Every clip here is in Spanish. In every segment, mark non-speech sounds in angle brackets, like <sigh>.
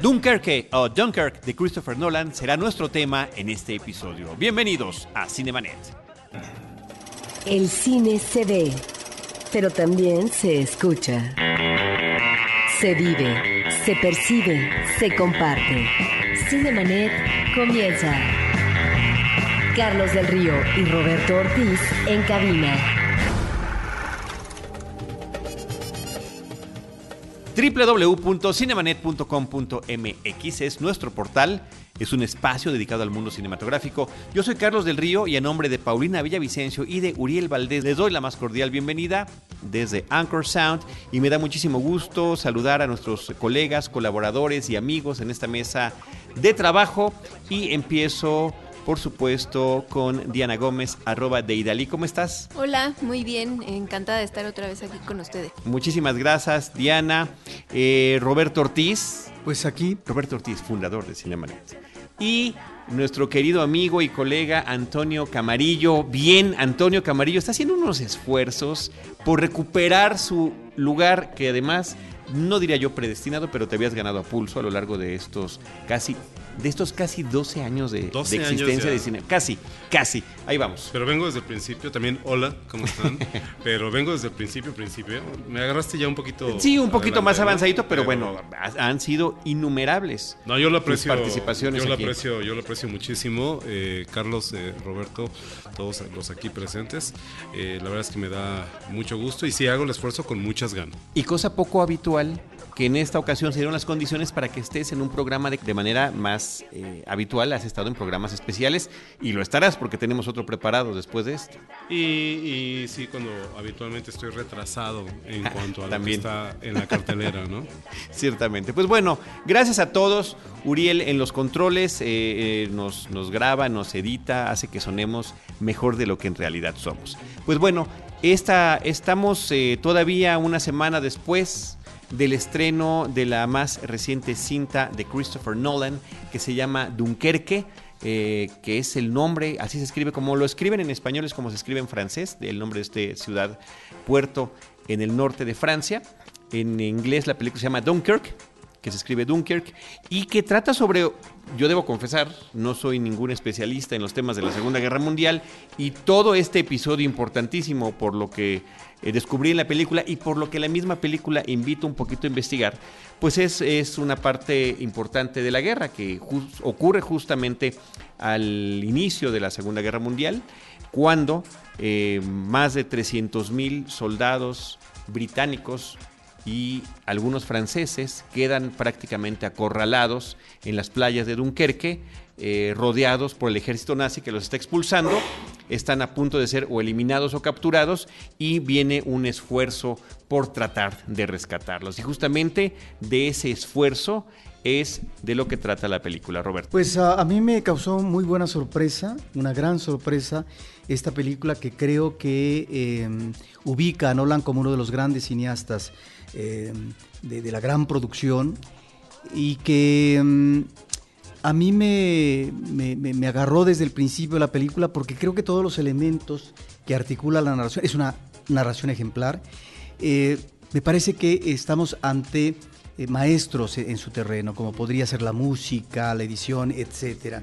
Dunkerque o Dunkirk de Christopher Nolan será nuestro tema en este episodio. Bienvenidos a Cinemanet. El cine se ve, pero también se escucha. Se vive, se percibe, se comparte. Cinemanet comienza. Carlos del Río y Roberto Ortiz en cabina. www.cinemanet.com.mx es nuestro portal, es un espacio dedicado al mundo cinematográfico. Yo soy Carlos del Río y a nombre de Paulina Villavicencio y de Uriel Valdés les doy la más cordial bienvenida desde Anchor Sound. Y me da muchísimo gusto saludar a nuestros colegas, colaboradores y amigos en esta mesa de trabajo. Y empiezo por supuesto, con Diana Gómez, arroba de Idalí. ¿Cómo estás? Hola, muy bien, encantada de estar otra vez aquí con ustedes. Muchísimas gracias, Diana. Eh, Roberto Ortiz. Pues aquí. Roberto Ortiz, fundador de Cinemanet. Y nuestro querido amigo y colega Antonio Camarillo. Bien, Antonio Camarillo está haciendo unos esfuerzos por recuperar su lugar que además no diría yo predestinado, pero te habías ganado a pulso a lo largo de estos casi de estos casi 12 años de, 12 de existencia años de cine. Casi, casi. Ahí vamos. Pero vengo desde el principio, también, hola, ¿cómo están? <laughs> pero vengo desde el principio, principio. Me agarraste ya un poquito. Sí, un poquito más avanzadito, pero, pero, bueno, han sido innumerables. No, yo lo aprecio. Participaciones yo lo aprecio, yo lo aprecio muchísimo. Eh, Carlos, eh, Roberto, todos los aquí presentes. Eh, la verdad es que me da mucho gusto y sí hago el esfuerzo con muchas ganas. Y cosa poco habitual que en esta ocasión se dieron las condiciones para que estés en un programa de, de manera más eh, habitual. Has estado en programas especiales y lo estarás porque tenemos otro preparado después de este. Y, y sí, cuando habitualmente estoy retrasado en cuanto a lo que está en la cartelera, ¿no? <laughs> Ciertamente. Pues bueno, gracias a todos. Uriel en los controles eh, eh, nos, nos graba, nos edita, hace que sonemos mejor de lo que en realidad somos. Pues bueno, esta, estamos eh, todavía una semana después del estreno de la más reciente cinta de Christopher Nolan que se llama Dunkerque. Eh, que es el nombre, así se escribe, como lo escriben en español, es como se escribe en francés, el nombre de este ciudad, puerto en el norte de Francia. En inglés la película se llama Dunkirk, que se escribe Dunkirk, y que trata sobre, yo debo confesar, no soy ningún especialista en los temas de la Segunda Guerra Mundial, y todo este episodio importantísimo por lo que eh, descubrí en la película y por lo que la misma película invita un poquito a investigar, pues es, es una parte importante de la guerra que ocurre justamente al inicio de la Segunda Guerra Mundial, cuando eh, más de 300 mil soldados británicos y algunos franceses quedan prácticamente acorralados en las playas de Dunkerque, eh, rodeados por el ejército nazi que los está expulsando, están a punto de ser o eliminados o capturados y viene un esfuerzo por tratar de rescatarlos. Y justamente de ese esfuerzo es de lo que trata la película, Roberto. Pues a, a mí me causó muy buena sorpresa, una gran sorpresa, esta película que creo que eh, ubica a Nolan como uno de los grandes cineastas eh, de, la gran producción y que um, a mí me, me, agarró desde el principio de la película porque creo que todos los elementos que articula la narración, es una narración ejemplar, eh, me parece que estamos ante eh, maestros en su terreno, como podría ser la música, la edición, etcétera.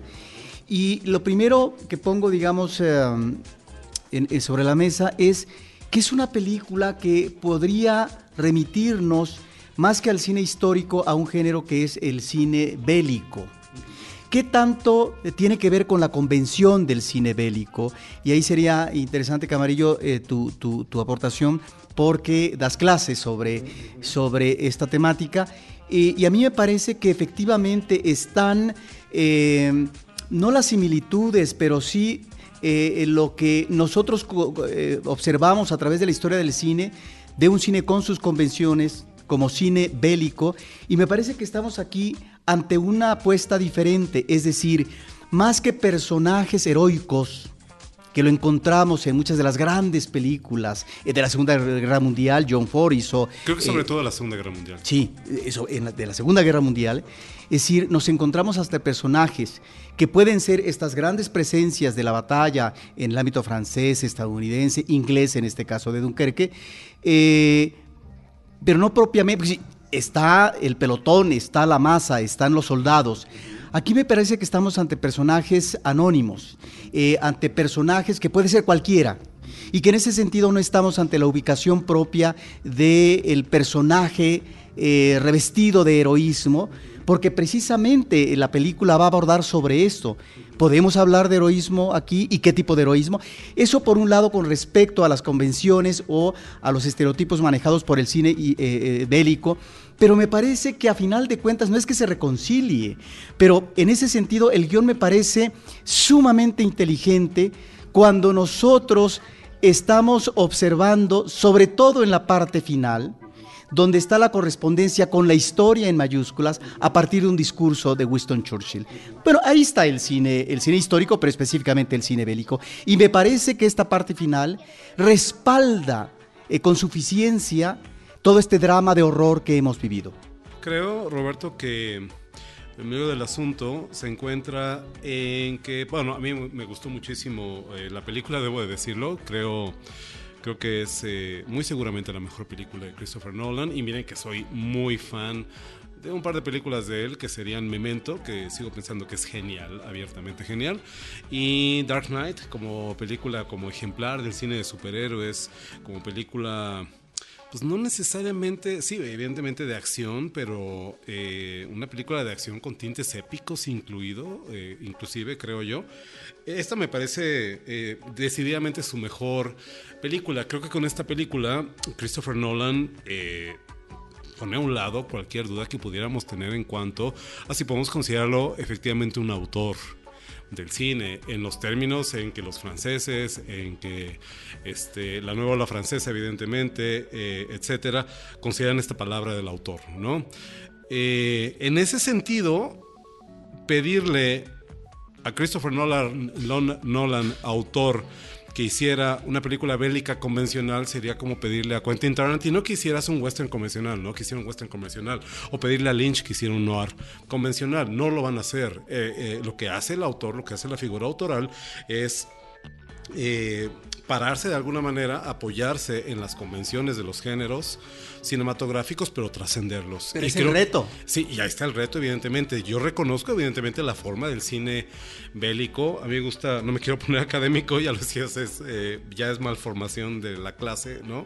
Y lo primero que pongo, digamos, sobre la mesa es que es una película que podría remitirnos más que al cine histórico a un género que es el cine bélico. ¿Qué tanto tiene que ver con la convención del cine bélico? Y ahí sería interesante, Camarillo, eh, tu, tu, tu, aportación, porque das clases sobre, sobre esta temática. Y, a mí me parece que efectivamente están, eh, no las similitudes, pero sí eh, lo que nosotros observamos a través de la historia del cine, de un cine con sus convenciones, como cine bélico, y me parece que estamos aquí ante una apuesta diferente, es decir, más que personajes heroicos, que lo encontramos en muchas de las grandes películas eh, de la Segunda Guerra Mundial, John Ford hizo... Creo que sobre eh, todo la Segunda Guerra Mundial. Sí, eso, en la, de la Segunda Guerra Mundial. Es decir, nos encontramos hasta personajes que pueden ser estas grandes presencias de la batalla en el ámbito francés, estadounidense, inglés en este caso de Dunkerque, eh, pero no propiamente, está el pelotón, está la masa, están los soldados. Aquí me parece que estamos ante personajes anónimos, eh, ante personajes que puede ser cualquiera, y que en ese sentido no estamos ante la ubicación propia del personaje eh, revestido de heroísmo, porque precisamente la película va a abordar sobre esto. ¿Podemos hablar de heroísmo aquí y qué tipo de heroísmo? Eso por un lado con respecto a las convenciones o a los estereotipos manejados por el cine eh, eh, bélico, pero me parece que a final de cuentas no es que se reconcilie, pero en ese sentido el guion me parece sumamente inteligente cuando nosotros estamos observando, sobre todo en la parte final, donde está la correspondencia con la historia en mayúsculas a partir de un discurso de Winston Churchill. Bueno, ahí está el cine, el cine histórico, pero específicamente el cine bélico. Y me parece que esta parte final respalda eh, con suficiencia todo este drama de horror que hemos vivido. Creo, Roberto, que en medio del asunto se encuentra en que, bueno, a mí me gustó muchísimo eh, la película, debo de decirlo, creo Creo que es eh, muy seguramente la mejor película de Christopher Nolan. Y miren que soy muy fan de un par de películas de él que serían Memento, que sigo pensando que es genial, abiertamente genial, y Dark Knight como película, como ejemplar del cine de superhéroes, como película pues no necesariamente, sí, evidentemente de acción, pero eh, una película de acción con tintes épicos incluido, eh, inclusive creo yo. Esta me parece eh, decididamente su mejor película. Creo que con esta película Christopher Nolan pone a un lado cualquier duda que pudiéramos tener en cuanto a si podemos considerarlo efectivamente un autor del cine, en los términos en que los franceses, en que este, la nueva ola francesa, evidentemente, eh, etcétera, consideran esta palabra del autor, ¿no? Eh, en ese sentido, pedirle a Christopher Nolan, Nolan autor, que hiciera una película bélica convencional sería como pedirle a Quentin Tarantino que hiciera un western convencional, ¿no? Que hiciera un western convencional. O pedirle a Lynch que hiciera un noir convencional. No lo van a hacer. Eh, eh, lo que hace el autor, lo que hace la figura autoral es eh, pararse de alguna manera, apoyarse en las convenciones de los géneros cinematográficos, pero trascenderlos. Pero es el reto. Sí, y ahí está el reto, evidentemente. Yo reconozco, evidentemente, la forma del cine bélico. A mí me gusta, no me quiero poner <laughs> académico, ya lo decías, es, eh, ya es malformación de la clase, ¿no?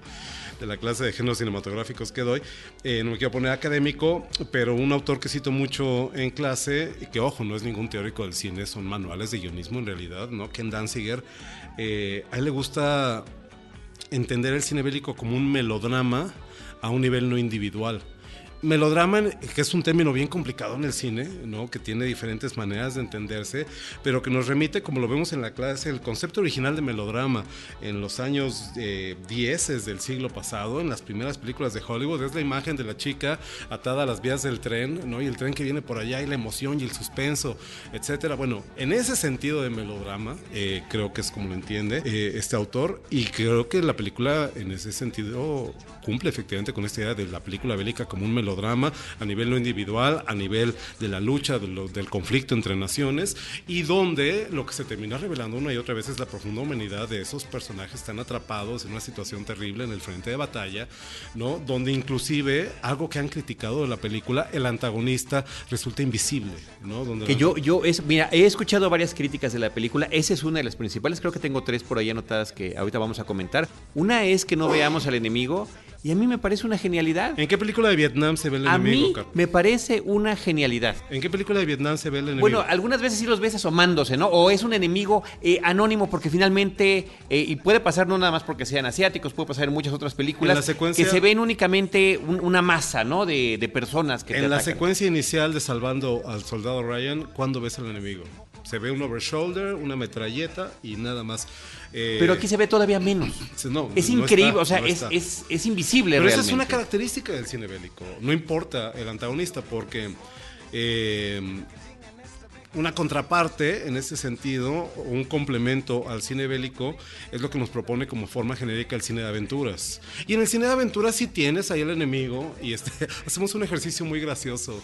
De la clase de géneros cinematográficos que doy. Eh, no me quiero poner académico, pero un autor que cito mucho en clase, que ojo, no es ningún teórico del cine, son manuales de guionismo en realidad, ¿no? Ken Danziger, eh, a él le gusta entender el cine bélico como un melodrama a un nivel no individual. Melodrama, que es un término bien complicado en el cine, ¿no? que tiene diferentes maneras de entenderse, pero que nos remite, como lo vemos en la clase, el concepto original de melodrama en los años eh, 10 del siglo pasado, en las primeras películas de Hollywood, es la imagen de la chica atada a las vías del tren, ¿no? y el tren que viene por allá, y la emoción y el suspenso, etcétera. Bueno, en ese sentido de melodrama, eh, creo que es como lo entiende eh, este autor, y creo que la película en ese sentido cumple efectivamente con esta idea de la película bélica como un melodrama a nivel no individual, a nivel de la lucha, del conflicto entre naciones, y donde lo que se termina revelando una y otra vez es la profunda humanidad de esos personajes tan atrapados en una situación terrible en el frente de batalla, ¿no? Donde inclusive algo que han criticado de la película, el antagonista resulta invisible, ¿no? Donde que yo, yo es, mira, he escuchado varias críticas de la película, esa es una de las principales, creo que tengo tres por ahí anotadas que ahorita vamos a comentar. Una es que no veamos al enemigo y a mí me parece una genialidad. ¿En qué película de Vietnam se ve el a enemigo? Mí me parece una genialidad. ¿En qué película de Vietnam se ve el enemigo? Bueno, algunas veces sí los ves asomándose, ¿no? O es un enemigo eh, anónimo porque finalmente, eh, y puede pasar no nada más porque sean asiáticos, puede pasar en muchas otras películas, la secuencia, que se ven únicamente un, una masa, ¿no? De, de personas que... En la secuencia inicial de Salvando al Soldado Ryan, ¿cuándo ves al enemigo? Se ve un overshoulder, una metralleta y nada más. Eh, Pero aquí se ve todavía menos. No, es no increíble, está, o sea, no es, es, es, invisible Pero realmente. esa es una característica del cine bélico. No importa el antagonista, porque eh, una contraparte en ese sentido, un complemento al cine bélico, es lo que nos propone como forma genérica el cine de aventuras. Y en el cine de aventuras sí tienes ahí el enemigo y este, <laughs> hacemos un ejercicio muy gracioso.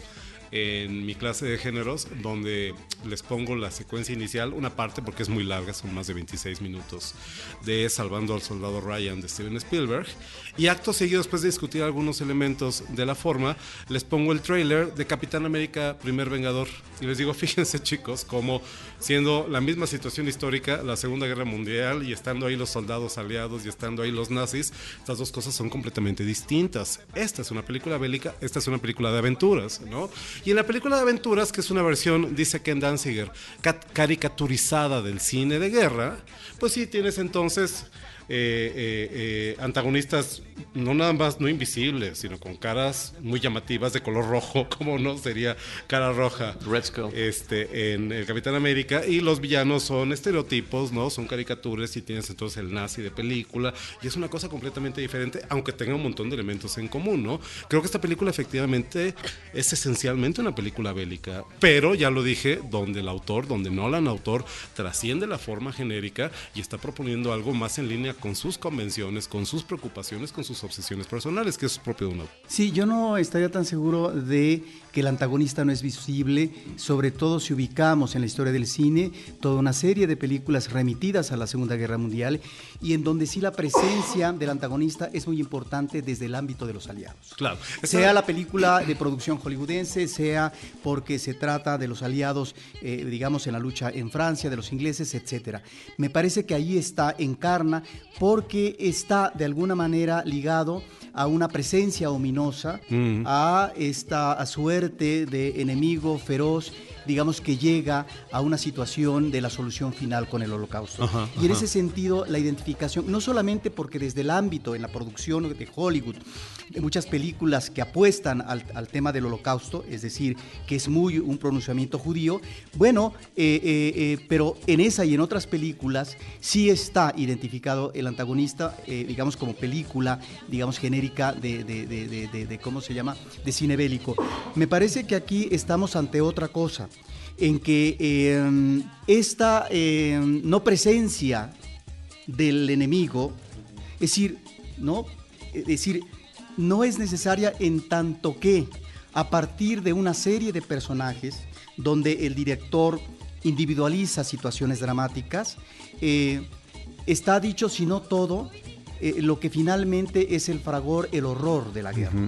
En mi clase de géneros, donde les pongo la secuencia inicial, una parte porque es muy larga, son más de 26 minutos, de Salvando al Soldado Ryan de Steven Spielberg. Y acto seguido, después de discutir algunos elementos de la forma, les pongo el trailer de Capitán América, Primer Vengador. Y les digo, <laughs> fíjense chicos, como siendo la misma situación histórica, la Segunda Guerra Mundial, y estando ahí los soldados aliados y estando ahí los nazis, estas dos cosas son completamente distintas. Esta es una película bélica, esta es una película de aventuras, ¿no? Y en la película de aventuras, que es una versión, dice Ken Danziger, caricaturizada del cine de guerra, pues sí tienes entonces eh, eh, antagonistas no nada más no invisibles, sino con caras muy llamativas de color rojo, <laughs> como no sería cara roja. Red Skull. Este, en el Capitán América. Y los villanos son estereotipos, ¿no? Son caricaturas y tienes entonces el nazi de película. Y es una cosa completamente diferente, aunque tenga un montón de elementos en común, ¿no? Creo que esta película efectivamente es esencialmente una película bélica. Pero ya lo dije, donde el autor, donde Nolan autor, trasciende la forma genérica y está proponiendo algo más en línea con sus convenciones, con sus preocupaciones, con sus obsesiones personales, que es propio de uno. Sí, yo no estaría tan seguro de que el antagonista no es visible, sobre todo si ubicamos en la historia del cine toda una serie de películas remitidas a la Segunda Guerra Mundial y en donde sí la presencia del antagonista es muy importante desde el ámbito de los aliados. Claro. Sea la película de producción hollywoodense, sea porque se trata de los aliados, eh, digamos, en la lucha en Francia, de los ingleses, etcétera. Me parece que ahí está, encarna, porque está de alguna manera ligado a una presencia ominosa, a esta suerte de enemigo feroz digamos que llega a una situación de la solución final con el holocausto. y en ese sentido, la identificación, no solamente porque desde el ámbito, en la producción de Hollywood, de muchas películas que apuestan al, tema del holocausto, es decir, que es muy un pronunciamiento judío, bueno, eh, eh, eh, pero en esa y en otras películas sí está identificado el antagonista, digamos, como película, digamos, genérica de, de, ¿cómo se llama?, de cine bélico. Me parece que aquí estamos ante otra cosa en que em, esta em, no presencia del enemigo, es decir, ¿no? Es necesaria en tanto que a partir de una serie de personajes donde el director individualiza situaciones dramáticas, eh, está dicho, si no todo, eh, lo que finalmente es el fragor, el horror de la guerra.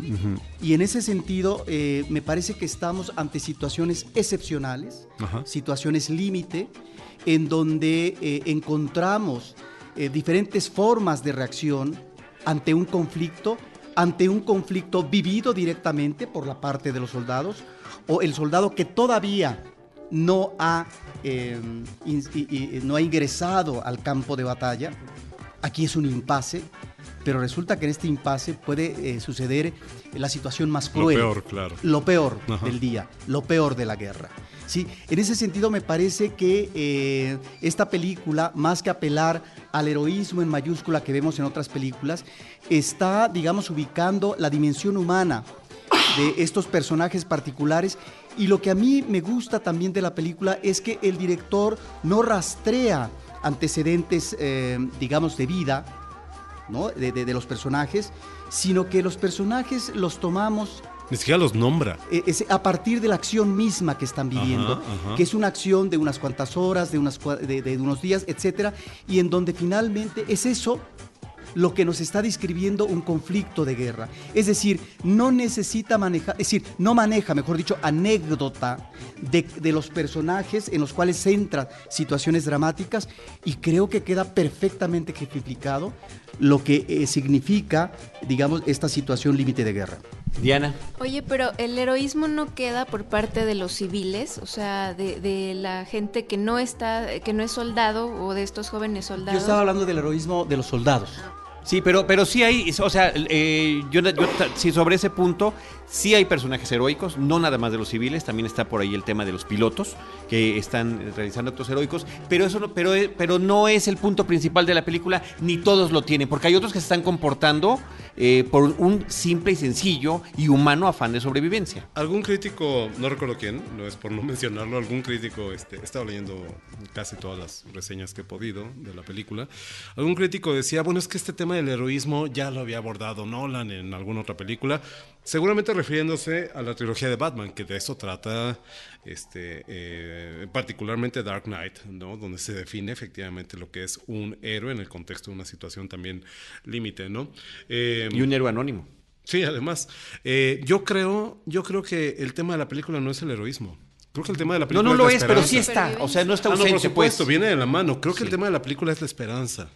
Y en ese sentido, eh, me parece que estamos ante situaciones excepcionales, situaciones límite, en donde eh, encontramos diferentes formas de reacción ante un conflicto, ante un conflicto vivido directamente por la parte de los soldados, o el soldado que todavía no ha, no ha ingresado al campo de batalla, Aquí es un impasse, pero resulta que en este impasse puede eh, suceder la situación más cruel. Lo peor, claro. Lo peor del día, lo peor de la guerra. ¿sí? En ese sentido me parece que eh, esta película, más que apelar al heroísmo en mayúscula que vemos en otras películas, está, digamos, ubicando la dimensión humana de estos personajes particulares y lo que a mí me gusta también de la película es que el director no rastrea antecedentes, eh, digamos, de vida, ¿no? De, los personajes, sino que los personajes los tomamos ni siquiera los nombra. Eh, a partir de la acción misma que están viviendo, que es una acción de unas cuantas horas, de, unas, de, de, unos días, etcétera, y en donde finalmente es eso lo que nos está describiendo un conflicto de guerra. Es decir, no necesita manejar, es decir, no maneja, mejor dicho, anécdota de, los personajes en los cuales centra situaciones dramáticas y creo que queda perfectamente ejemplificado lo que eh, significa, digamos, esta situación límite de guerra. Diana. Oye, pero el heroísmo no queda por parte de los civiles, o sea, de, la gente que no está, que no es soldado o de estos jóvenes soldados. Yo estaba hablando del heroísmo de los soldados. Sí, pero, pero sí hay, o sea, eh, yo, sí, sobre ese punto, sí hay personajes heroicos, no nada más de los civiles, también está por ahí el tema de los pilotos que están realizando actos heroicos, pero eso no, pero, pero no es el punto principal de la película, ni todos lo tienen, porque hay otros que se están comportando eh, por un simple y sencillo y humano afán de sobrevivencia. Algún crítico, no recuerdo quién, no es por no <laughs> mencionarlo, algún crítico, este, he estado leyendo casi todas las reseñas que he podido de la película, algún crítico decía, bueno, es que este tema del heroísmo ya lo había abordado Nolan en alguna otra película, seguramente refiriéndose a la trilogía de Batman, que de eso trata este, eh, particularmente Dark Knight, ¿no? donde se define efectivamente lo que es un héroe en el contexto de una situación también límite. ¿no? Eh, y un héroe anónimo. Sí, además. Eh, yo, creo, yo creo que el tema de la película no es el heroísmo. Creo que el tema de la película. No, no lo es, pero sí está. O sea, no está ausente. Ah, no, por supuesto, pues. viene de la mano. Creo que el tema de la película es la esperanza.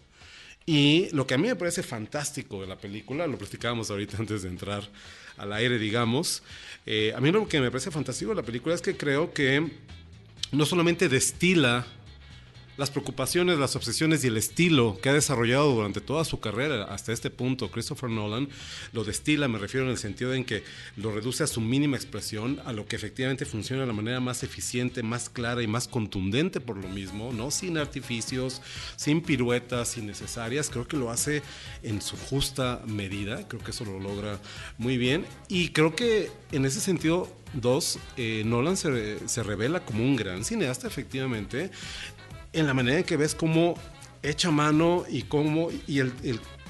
Y lo que a mí me parece fantástico de la película, lo platicábamos ahorita <laughs> antes de entrar al aire, digamos. Eh, a mí lo que me parece fantástico de la película es que creo que no solamente destila las preocupaciones, las obsesiones y el estilo que ha desarrollado durante toda su carrera hasta este punto Christopher Nolan lo destila, me refiero en el sentido en que lo reduce a su mínima expresión, a lo que efectivamente funciona de la manera más eficiente, más clara y más contundente por lo mismo, ¿no? Sin artificios, sin piruetas innecesarias, creo que lo hace en su justa medida, creo que eso lo logra muy bien y creo que en ese sentido Dos, eh, Nolan se, se, revela como un gran cineasta, efectivamente, en la manera en que ves cómo echa mano y cómo y el,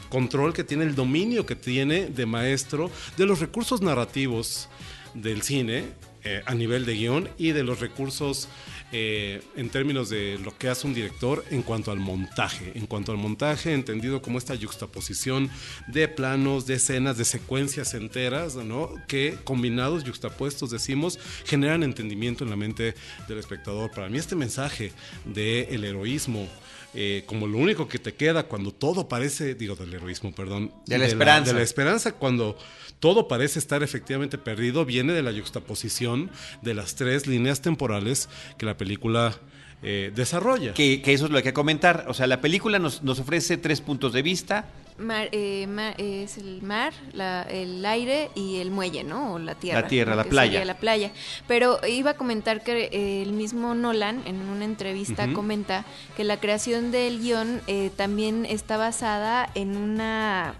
control que tiene, el dominio que tiene de maestro de los recursos narrativos del cine eh, a nivel de guion y de los recursos eh, en términos de lo que hace un director en cuanto al montaje. En cuanto al montaje, entendido como esta juxtaposición de planos, de escenas, de secuencias enteras, ¿no? que combinados, juxtapuestos, decimos, generan entendimiento en la mente del espectador. Para mí este mensaje del el heroísmo, eh, como lo único que te queda cuando todo parece, digo del heroísmo, perdón, de la esperanza. de la esperanza cuando todo parece estar efectivamente perdido, viene de la juxtaposición de las tres líneas temporales que la película eh, desarrolla. Que, eso es lo que hay que comentar. O sea, la película nos, nos ofrece tres puntos de vista. Eh, es el mar, el aire y el muelle, ¿no? O la tierra. La tierra, la playa. La playa. Pero iba a comentar que eh, el mismo Nolan en una entrevista comenta que la creación del guion también está basada en una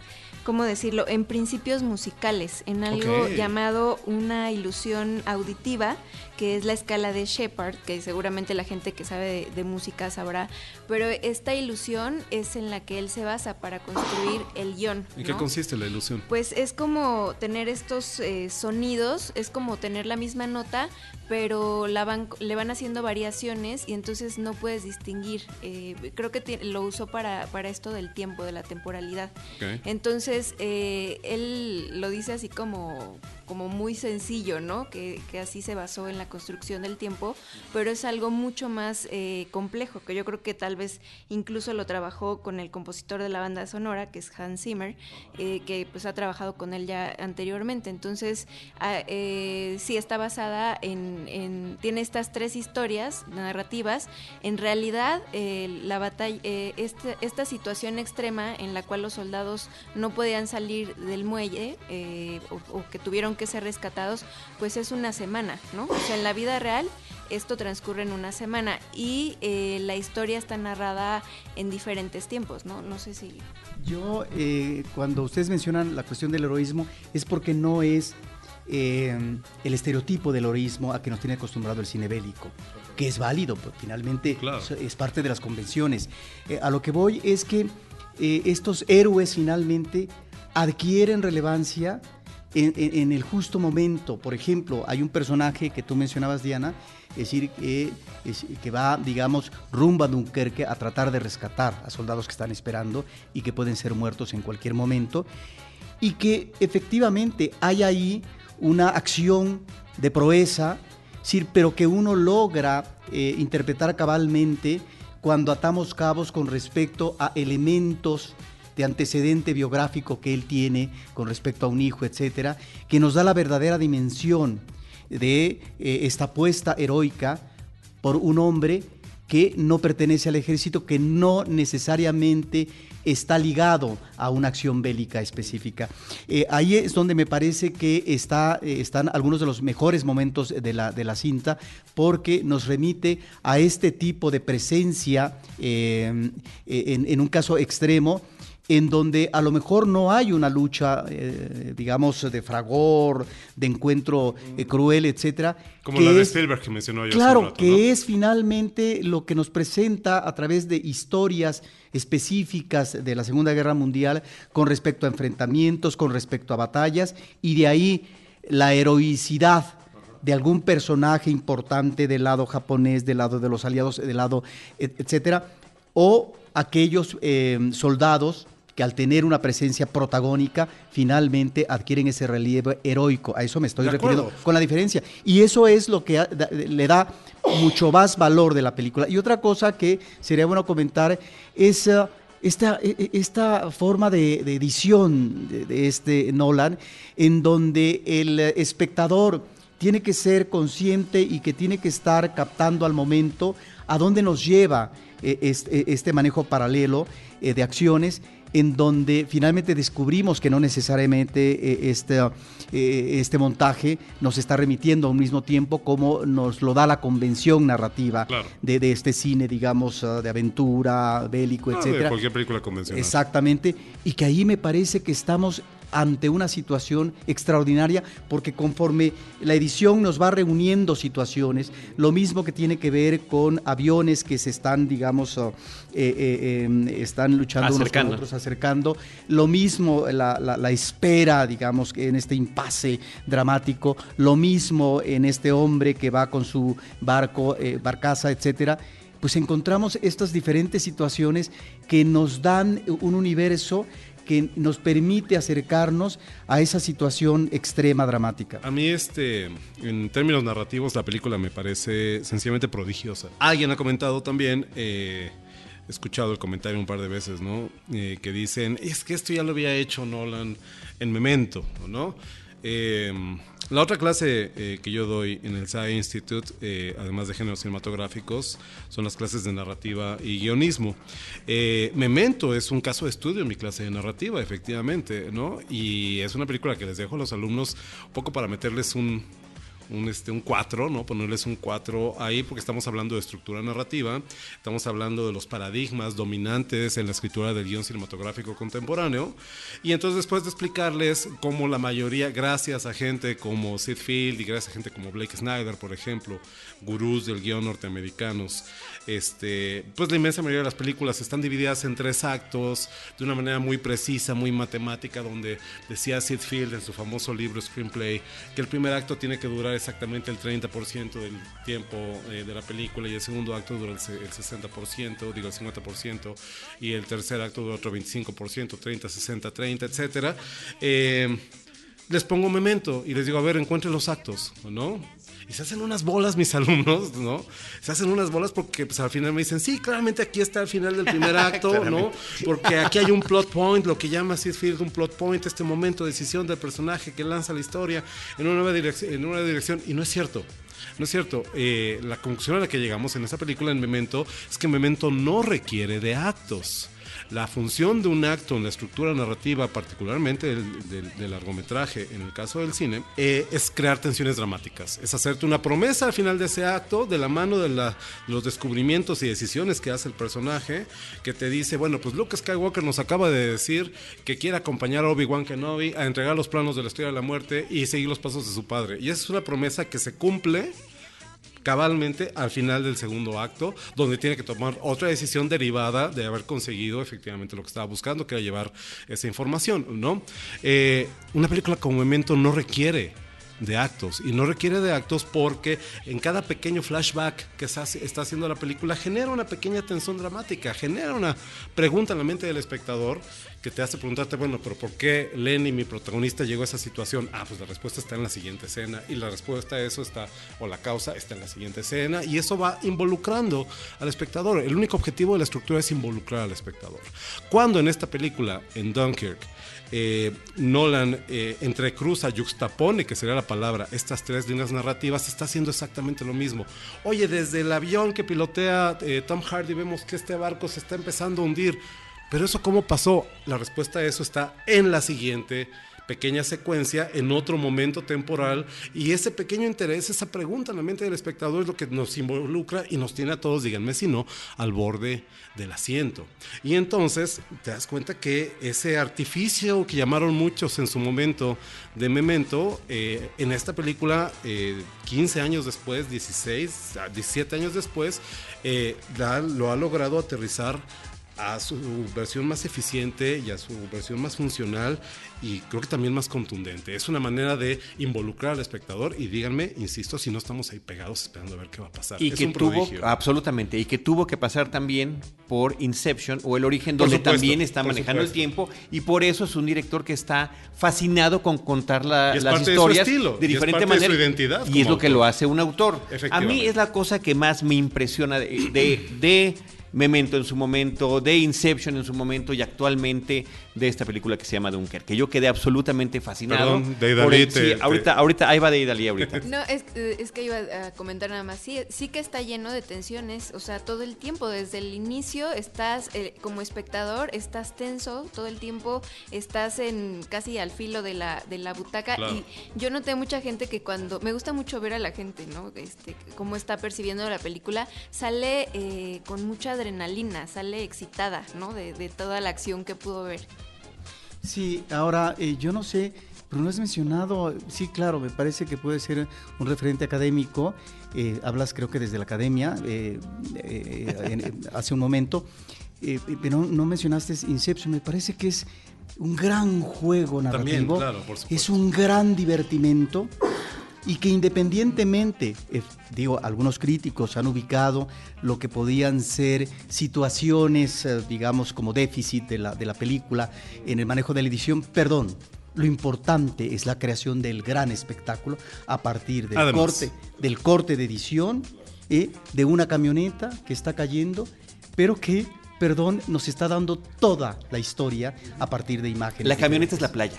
¿cómo decirlo?, en principios musicales, en algo llamado una ilusión auditiva, que es la escala de Shepard, que seguramente la gente que sabe de, música sabrá, pero esta ilusión es en la que él se basa para construir el guion. ¿En qué consiste la ilusión? Pues es como tener estos eh, sonidos, es como tener la misma nota, pero la van, le van haciendo variaciones y entonces no puedes distinguir. Eh, creo que lo usó para, para esto del tiempo, de la temporalidad. Entonces, eh, él lo dice así como como muy sencillo, ¿no? Que, así se basó en la construcción del tiempo, pero es algo mucho más eh, complejo, que yo creo que tal vez incluso lo trabajó con el compositor de la banda sonora, que es Hans Zimmer, eh, que pues ha trabajado con él ya anteriormente. Entonces, ah, eh, sí está basada en, tiene estas tres historias narrativas. En realidad, la batalla, este, esta situación extrema en la cual los soldados no podían salir del muelle o que tuvieron que ser rescatados, pues es una semana, ¿no? O sea, en la vida real esto transcurre en una semana y eh, la historia está narrada en diferentes tiempos, ¿no? No sé si... Yo, eh, cuando ustedes mencionan la cuestión del heroísmo, es porque no es eh, el estereotipo del heroísmo a que nos tiene acostumbrado el cine bélico, que es válido, pues, finalmente es parte de las convenciones. a lo que voy es que estos héroes finalmente adquieren relevancia en, el justo momento. Por ejemplo, hay un personaje que tú mencionabas, Diana, es decir, que, va, digamos, rumbo a Dunkerque a tratar de rescatar a soldados que están esperando y que pueden ser muertos en cualquier momento. Y que efectivamente hay ahí una acción de proeza, pero que uno logra eh, interpretar cabalmente cuando atamos cabos con respecto a elementos de antecedente biográfico que él tiene con respecto a un hijo, etcétera, que nos da la verdadera dimensión de eh, esta apuesta heroica por un hombre que no pertenece al ejército, que no necesariamente está ligado a una acción bélica específica. Eh, ahí es donde me parece que está, eh, están algunos de los mejores momentos de la, de la cinta, porque nos remite a este tipo de presencia en, en, un caso extremo en donde a lo mejor no hay una lucha, eh, digamos, de fragor, de encuentro eh, cruel, etcétera. Como la de Spielberg que mencionó yo. Claro, que es finalmente lo que nos presenta a través de historias específicas de la Segunda Guerra Mundial con respecto a enfrentamientos, con respecto a batallas, y de ahí la heroicidad de algún personaje importante del lado japonés, del lado de los aliados, del lado, etcétera, o aquellos eh, soldados que al tener una presencia protagónica finalmente adquieren ese relieve heroico. A eso me estoy refiriendo con la diferencia. Y eso es lo que le da mucho más valor de la película. Y otra cosa que sería bueno comentar es... Uh, esta, e, e, esta, forma de, edición de, este Nolan, en donde el espectador tiene que ser consciente y que tiene que estar captando al momento a dónde nos lleva eh, este, este, manejo paralelo eh, de acciones en donde finalmente descubrimos que no necesariamente eh, este, eh, este montaje nos está remitiendo al mismo tiempo como nos lo da la convención narrativa de, este cine, digamos, ah, de aventura, bélico, etc. etcétera. De cualquier película convencional. Exactamente, y que ahí me parece que estamos ante una situación extraordinaria porque conforme la edición nos va reuniendo situaciones, lo mismo que tiene que ver con aviones que se están, digamos, eh, eh, em, están luchando unos con otros, acercando, lo mismo la, la, espera, digamos, en este impasse dramático, lo mismo en este hombre que va con su barco, eh, barcaza, etcétera pues encontramos estas diferentes situaciones que nos dan un universo que nos permite acercarnos a esa situación extrema dramática. A mí, este, en términos narrativos, la película me parece sencillamente prodigiosa. Alguien ha comentado también, eh, he escuchado el comentario un par de veces, ¿no? Eh, que dicen, es que esto ya lo había hecho Nolan en Memento, ¿no? Eh, la otra clase eh, que yo doy en el SAE Institute, eh, además de géneros cinematográficos, son las clases de narrativa y guionismo. Eh, Memento es un caso de estudio en mi clase de narrativa, efectivamente, ¿no? Y es una película que les dejo a los alumnos un poco para meterles un, un, este, un 4, ¿no? Ponerles un 4 ahí porque estamos hablando de estructura narrativa, estamos hablando de los paradigmas dominantes en la escritura del guion cinematográfico contemporáneo. Y entonces después de explicarles cómo la mayoría, gracias a gente como Sid Field y gracias a gente como Blake Snyder, por ejemplo, gurús del guion norteamericanos, este, pues la inmensa mayoría de las películas están divididas en tres actos de una manera muy precisa, muy matemática, donde decía Sid Field en su famoso libro Screenplay que el primer acto tiene que durar exactamente el 30% del tiempo eh, de la película y el segundo acto dura el, 60%, digo el 50%, y el tercer acto dura otro 25%, 30, 60, 30, etcétera. Eh, les pongo un memento y les digo, a ver, encuentren los actos, ¿no? Y se hacen unas bolas mis <laughs> alumnos, ¿no? Se hacen unas bolas porque pues, al final me dicen, sí, claramente aquí está el final del primer <laughs> acto, ¿no? Porque aquí hay un plot point, lo que llama Field un plot point, este momento de decisión del personaje que lanza la historia en una nueva dirección, en una dirección y no es cierto. No es cierto. Eh, la conclusión a la que llegamos en esa película, en Memento, es que Memento no requiere de actos. La función de un acto en la estructura narrativa, particularmente del, largometraje, en el caso del cine, eh, es crear tensiones dramáticas. Es hacerte una promesa al final de ese acto, de la mano de, los descubrimientos y decisiones que hace el personaje, que te dice, bueno, pues Luke Skywalker nos acaba de decir que quiere acompañar a Obi-Wan Kenobi a entregar los planos de la historia de la muerte y seguir los pasos de su padre. Y esa es una promesa que se cumple cabalmente al final del segundo acto, donde tiene que tomar otra decisión derivada de haber conseguido efectivamente lo que estaba buscando, que era llevar esa información, ¿no? Eh, una película como Memento no requiere de actos y no requiere de actos porque en cada pequeño flashback que está haciendo la película genera una pequeña tensión dramática, genera una pregunta en la mente del espectador que te hace preguntarte, bueno, pero ¿por qué Lenny, mi protagonista, llegó a esa situación? Ah, pues la respuesta está en la siguiente escena y la respuesta a eso está, o la causa está en la siguiente escena y eso va involucrando al espectador. El único objetivo de la estructura es involucrar al espectador. Cuando en esta película, en Dunkirk, eh, Nolan eh, entrecruza, juxtapone, que sería la palabra, estas tres líneas narrativas, está haciendo exactamente lo mismo. Oye, desde el avión que pilotea eh, Tom Hardy vemos que este barco se está empezando a hundir. Pero eso cómo pasó? La respuesta a eso está en la siguiente pequeña secuencia en otro momento temporal y ese pequeño interés, esa pregunta en la mente del espectador es lo que nos involucra y nos tiene a todos, díganme si no, al borde del asiento. Y entonces te das cuenta que ese artificio que llamaron muchos en su momento de Memento, eh, en esta película, 15 eh, años después, 16, 17 años después, eh, lo ha logrado aterrizar a su versión más eficiente y a su versión más funcional y creo que también más contundente. Es una manera de involucrar al espectador y díganme, insisto, si no estamos ahí pegados esperando a ver qué va a pasar. Y que tuvo, absolutamente, y que tuvo que pasar también por Inception o El Origen, donde también está manejando el tiempo y por eso es un director que está fascinado con contar las historias de, diferente manera. De su identidad y es lo que lo hace un autor. A mí es la cosa que más me impresiona de Memento en su momento, de Inception en su momento y actualmente de esta película que se llama Dunkerque. Yo quedé absolutamente fascinado. Perdón, de sí, ahorita, ahorita, ahí va de Idalí ahorita. No, es, es, que iba a comentar nada más. Sí, sí que está lleno de tensiones, o sea, todo el tiempo, desde el inicio estás eh, como espectador, estás tenso todo el tiempo, estás en casi al filo de la, de la butaca y yo noté mucha gente que cuando, me gusta mucho ver a la gente, ¿no? Este, cómo está percibiendo la película, sale eh, con mucha adrenalina, sale excitada, ¿no? De, de toda la acción que pudo ver. Sí, ahora eh, yo no sé, pero no has mencionado, sí, claro, me parece que puede ser un referente académico, eh, hablas creo que desde la academia eh, hace un momento, pero no mencionaste Inception, me parece que es un gran juego narrativo, es un gran divertimento y que independientemente, eh, digo, algunos críticos han ubicado lo que podían ser situaciones, eh, digamos, como déficit de la, de la película en el manejo de la edición, perdón, lo importante es la creación del gran espectáculo a partir del, corte, del corte de edición, eh, de una camioneta que está cayendo, pero que, perdón, nos está dando toda la historia a partir de imágenes. La camioneta es la playa.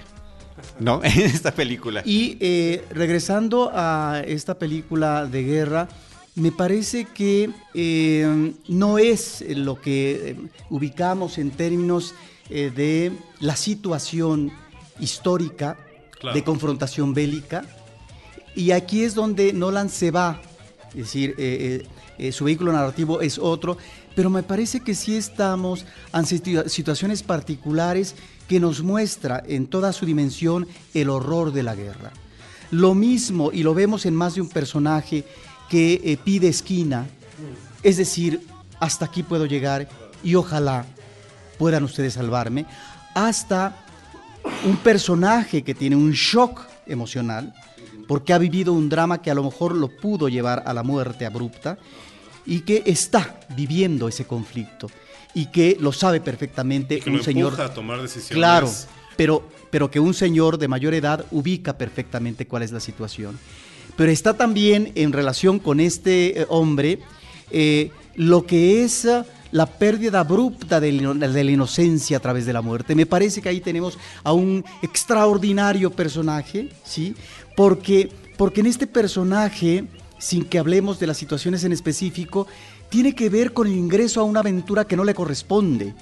¿No? <laughs> En esta película. Y eh, regresando a esta película de guerra, me parece que eh, no es lo que eh, ubicamos en términos de la situación histórica de confrontación bélica. Y aquí es donde Nolan se va, es decir, su vehículo narrativo es otro, pero me parece que sí estamos ante situaciones particulares que nos muestra en toda su dimensión el horror de la guerra. Lo mismo, y lo vemos en más de un personaje que eh, pide esquina, es decir, hasta aquí puedo llegar y ojalá puedan ustedes salvarme, hasta un personaje que tiene un shock emocional, porque ha vivido un drama que a lo mejor lo pudo llevar a la muerte abrupta y que está viviendo ese conflicto y que lo sabe perfectamente un señor. a tomar decisiones. Claro, pero, pero que un señor de mayor edad ubica perfectamente cuál es la situación. Pero está también en relación con este eh, hombre eh, lo que es eh, la pérdida abrupta de, la inocencia a través de la muerte. Me parece que ahí tenemos a un extraordinario personaje, ¿sí? Porque, porque en este personaje, sin que hablemos de las situaciones en específico, tiene que ver con el ingreso a una aventura que no le corresponde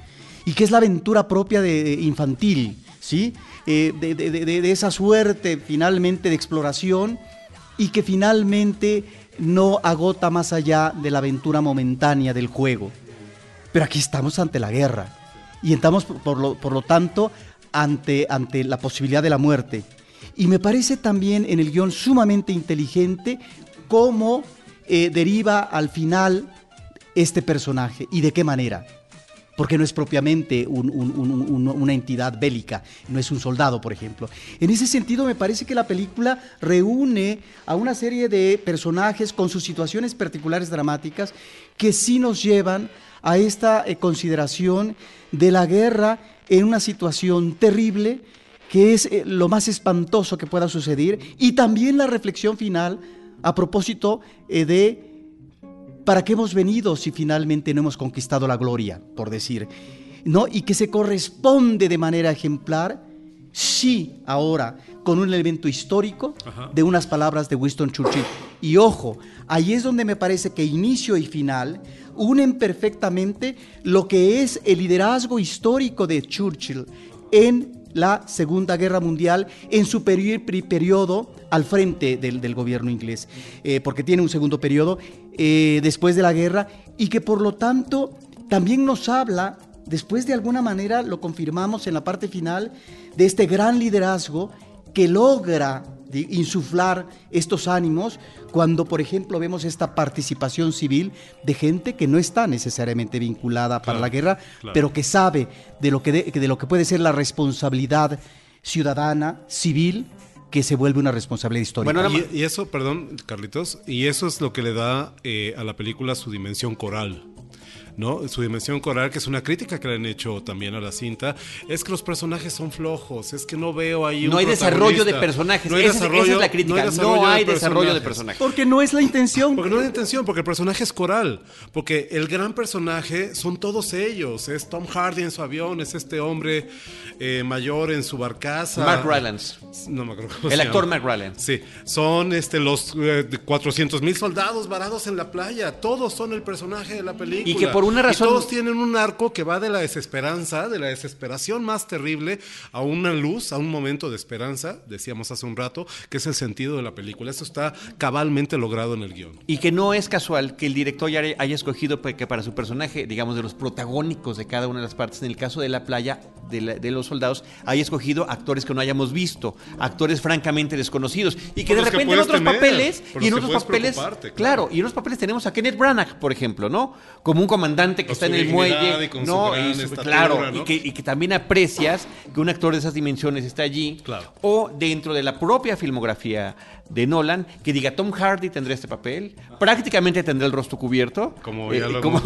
y que es la aventura propia de, infantil, ¿sí? Eh, de, esa suerte finalmente de exploración y que finalmente no agota más allá de la aventura momentánea del juego. Pero aquí estamos ante la guerra y estamos por lo, por lo tanto ante, ante la posibilidad de la muerte. Y me parece también en el guion sumamente inteligente cómo eh, deriva al final este personaje y de qué manera. Porque no es propiamente una entidad bélica, no es un soldado, por ejemplo. En ese sentido, me parece que la película reúne a una serie de personajes con sus situaciones particulares dramáticas que sí nos llevan a esta eh, consideración de la guerra en una situación terrible, que es eh, lo más espantoso que pueda suceder, y también la reflexión final a propósito eh, de ¿Para qué hemos venido si finalmente no hemos conquistado la gloria, por decir? ¿No? Y que se corresponde de manera ejemplar, sí, ahora, con un elemento histórico de unas palabras de Winston Churchill. Y ojo, ahí es donde me parece que inicio y final unen perfectamente lo que es el liderazgo histórico de Churchill en la Segunda Guerra Mundial en su periodo al frente del, gobierno inglés, eh, porque tiene un segundo periodo eh, después de la guerra y que por lo tanto también nos habla, después de alguna manera lo confirmamos en la parte final, de este gran liderazgo que logra insuflar estos ánimos cuando, por ejemplo, vemos esta participación civil de gente que no está necesariamente vinculada para la guerra, pero que sabe de lo que, de, lo que puede ser la responsabilidad ciudadana, civil, que se vuelve una responsabilidad histórica. y, eso, perdón, Carlitos, y eso es lo que le da eh, a la película su dimensión coral. ¿No? Su dimensión coral, que es una crítica que le han hecho también a la cinta, es que los personajes son flojos, es que no veo ahí No hay desarrollo de personajes, no hay desarrollo, esa es la crítica, no hay desarrollo, de, personajes. Porque no es la intención. Porque no es la intención, porque el personaje es coral, porque el gran personaje son todos ellos, es Tom Hardy en su avión, es este hombre eh, mayor en su barcaza. Mark Rylance. No me acuerdo. El actor Mark Rylance. Sí, son este, los 400 eh, mil soldados varados en la playa, todos son el personaje de la película. Y que por una razón. todos tienen un arco que va de la desesperanza, de la desesperación más terrible, a una luz, a un momento de esperanza, decíamos hace un rato, que es el sentido de la película. Eso está cabalmente logrado en el guion. Y que no es casual que el director haya escogido que para su personaje, digamos, de los protagónicos de cada una de las partes, en el caso de la playa, de, los soldados, haya escogido actores que no hayamos visto, actores francamente desconocidos, y que de repente en otros papeles, y en otros papeles, claro. y en otros papeles tenemos a Kenneth Branagh, por ejemplo, ¿no? Como un comandante que está en el muelle, ¿no? claro, y, que, también aprecias que un actor de esas dimensiones está allí, o dentro de la propia filmografía de Nolan, que diga Tom Hardy tendrá este papel, prácticamente tendrá el rostro cubierto, como ya lo, hemos,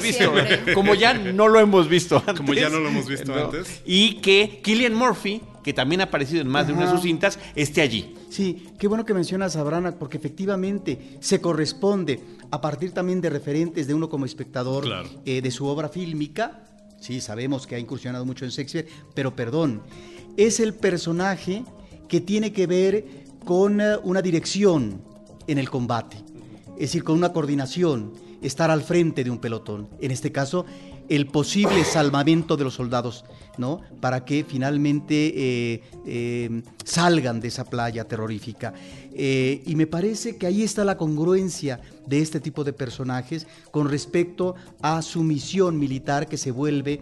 visto como ya no lo hemos visto antes, como ya no lo hemos visto antes, y que Killian Murphy que también ha aparecido en más de una de sus cintas, esté allí. Sí, qué bueno que mencionas a Branagh, porque efectivamente se corresponde a partir también de referentes de uno como espectador eh, de su obra fílmica. Sí, sabemos que ha incursionado mucho en Shakespeare, pero perdón, es el personaje que tiene que ver con eh, una dirección en el combate, es decir, con una coordinación, estar al frente de un pelotón. En este caso, el posible salvamento de los soldados, ¿no? Para que finalmente eh, eh, salgan de esa playa terrorífica. Eh, y me parece que ahí está la congruencia de este tipo de personajes con respecto a su misión militar que se vuelve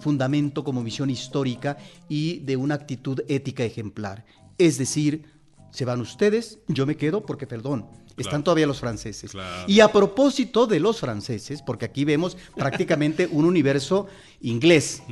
fundamento como misión histórica y de una actitud ética ejemplar. Es decir, se van ustedes, yo me quedo porque, perdón, están todavía los franceses. Y a propósito de los franceses, porque aquí vemos <laughs> prácticamente un universo inglés,